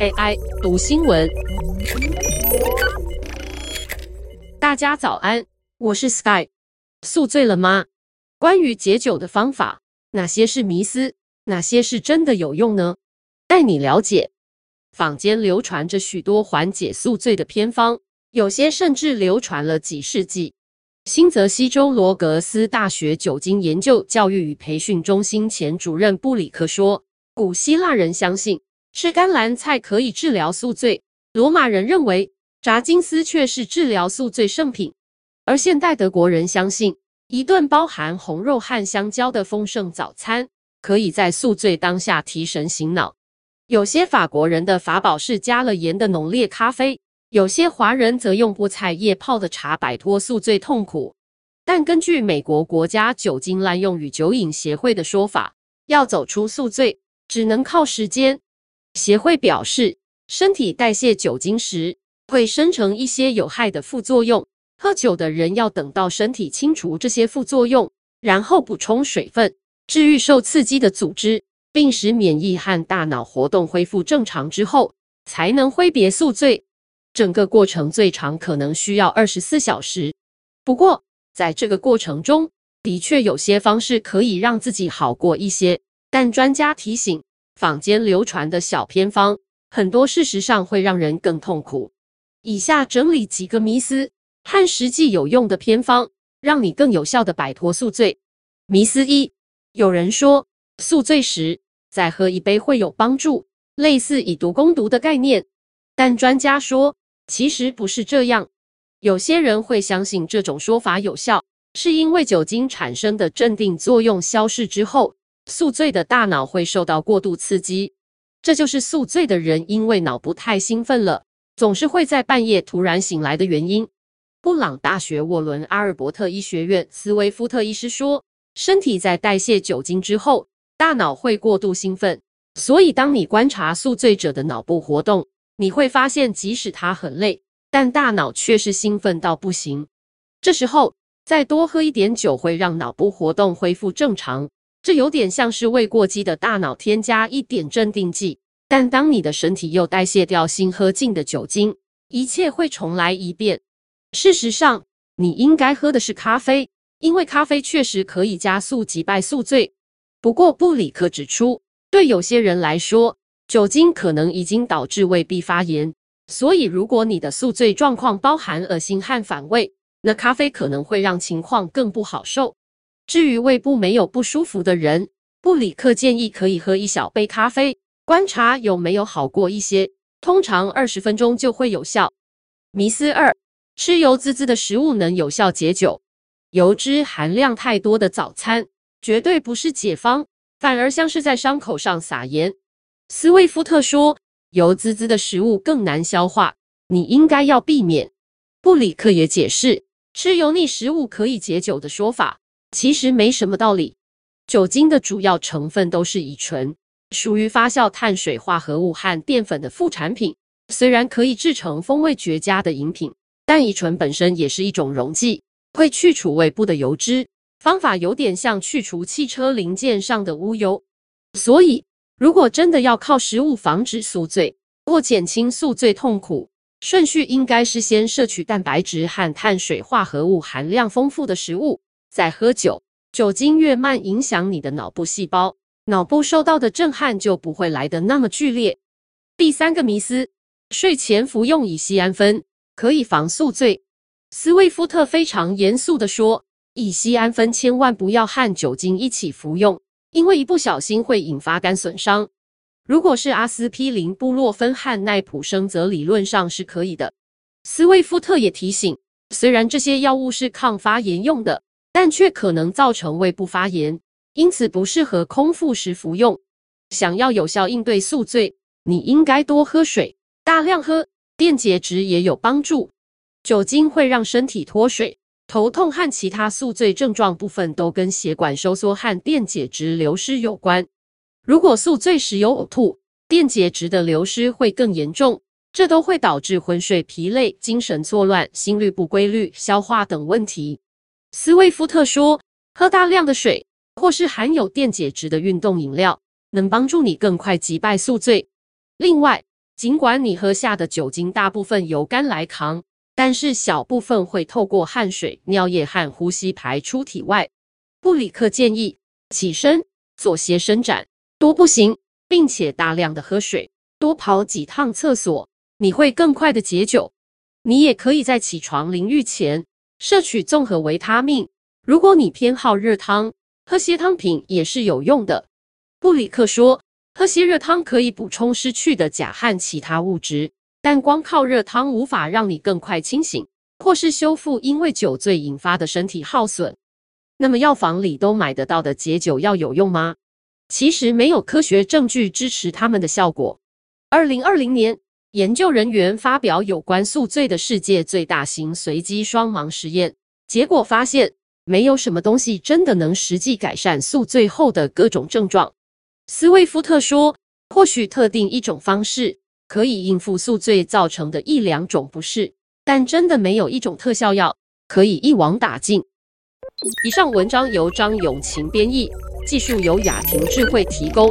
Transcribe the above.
AI 读新闻，大家早安，我是 Sky。宿醉了吗？关于解酒的方法，哪些是迷思，哪些是真的有用呢？带你了解。坊间流传着许多缓解宿醉的偏方，有些甚至流传了几世纪。新泽西州罗格斯大学酒精研究教育与培训中心前主任布里克说：“古希腊人相信吃甘蓝菜可以治疗宿醉，罗马人认为炸金丝雀是治疗宿醉圣品，而现代德国人相信一顿包含红肉和香蕉的丰盛早餐可以在宿醉当下提神醒脑。有些法国人的法宝是加了盐的浓烈咖啡。”有些华人则用菠菜叶泡的茶摆脱宿醉痛苦，但根据美国国家酒精滥用与酒瘾协会的说法，要走出宿醉只能靠时间。协会表示，身体代谢酒精时会生成一些有害的副作用，喝酒的人要等到身体清除这些副作用，然后补充水分，治愈受刺激的组织，并使免疫和大脑活动恢复正常之后，才能挥别宿醉。整个过程最长可能需要二十四小时。不过，在这个过程中，的确有些方式可以让自己好过一些。但专家提醒，坊间流传的小偏方，很多事实上会让人更痛苦。以下整理几个迷思和实际有用的偏方，让你更有效地摆脱宿醉。迷思一：有人说宿醉时再喝一杯会有帮助，类似以毒攻毒的概念。但专家说，其实不是这样，有些人会相信这种说法有效，是因为酒精产生的镇定作用消失之后，宿醉的大脑会受到过度刺激。这就是宿醉的人因为脑部太兴奋了，总是会在半夜突然醒来的原因。布朗大学沃伦阿尔伯特医学院斯威夫特医师说，身体在代谢酒精之后，大脑会过度兴奋，所以当你观察宿醉者的脑部活动，你会发现，即使他很累，但大脑却是兴奋到不行。这时候再多喝一点酒，会让脑部活动恢复正常。这有点像是为过激的大脑添加一点镇定剂。但当你的身体又代谢掉新喝进的酒精，一切会重来一遍。事实上，你应该喝的是咖啡，因为咖啡确实可以加速击败宿醉。不过，布里克指出，对有些人来说，酒精可能已经导致胃壁发炎，所以如果你的宿醉状况包含恶心和反胃，那咖啡可能会让情况更不好受。至于胃部没有不舒服的人，布里克建议可以喝一小杯咖啡，观察有没有好过一些，通常二十分钟就会有效。迷思二：吃油滋滋的食物能有效解酒？油脂含量太多的早餐绝对不是解方，反而像是在伤口上撒盐。斯威夫特说：“油滋滋的食物更难消化，你应该要避免。”布里克也解释，吃油腻食物可以解酒的说法其实没什么道理。酒精的主要成分都是乙醇，属于发酵碳水化合物和淀粉的副产品。虽然可以制成风味绝佳的饮品，但乙醇本身也是一种溶剂，会去除胃部的油脂。方法有点像去除汽车零件上的污油，所以。如果真的要靠食物防止宿醉或减轻宿醉痛苦，顺序应该是先摄取蛋白质和碳水化合物含量丰富的食物，在喝酒。酒精越慢影响你的脑部细胞，脑部受到的震撼就不会来得那么剧烈。第三个迷思：睡前服用乙酰胺酚可以防宿醉。斯威夫特非常严肃地说，乙酰胺酚千万不要和酒精一起服用。因为一不小心会引发肝损伤。如果是阿司匹林、布洛芬和奈普生，则理论上是可以的。斯威夫特也提醒，虽然这些药物是抗发炎用的，但却可能造成胃部发炎，因此不适合空腹时服用。想要有效应对宿醉，你应该多喝水，大量喝，电解质也有帮助。酒精会让身体脱水。头痛和其他宿醉症状部分都跟血管收缩和电解质流失有关。如果宿醉时有呕吐，电解质的流失会更严重，这都会导致昏睡、疲累、精神错乱、心律不规律、消化等问题。斯威夫特说，喝大量的水或是含有电解质的运动饮料，能帮助你更快击败宿醉。另外，尽管你喝下的酒精大部分由肝来扛，但是小部分会透过汗水、尿液和呼吸排出体外。布里克建议起身，做些伸展，多步行，并且大量的喝水，多跑几趟厕所，你会更快的解酒。你也可以在起床淋浴前摄取综合维他命。如果你偏好热汤，喝些汤品也是有用的。布里克说，喝些热汤可以补充失去的钾和其他物质，但光靠热汤无法让你更快清醒，或是修复因为酒醉引发的身体耗损。那么药房里都买得到的解酒药有用吗？其实没有科学证据支持它们的效果。二零二零年，研究人员发表有关宿醉的世界最大型随机双盲实验，结果发现。没有什么东西真的能实际改善宿醉后的各种症状。斯威夫特说：“或许特定一种方式可以应付宿醉造成的一两种不适，但真的没有一种特效药可以一网打尽。”以上文章由张永晴编译，技术由雅婷智慧提供。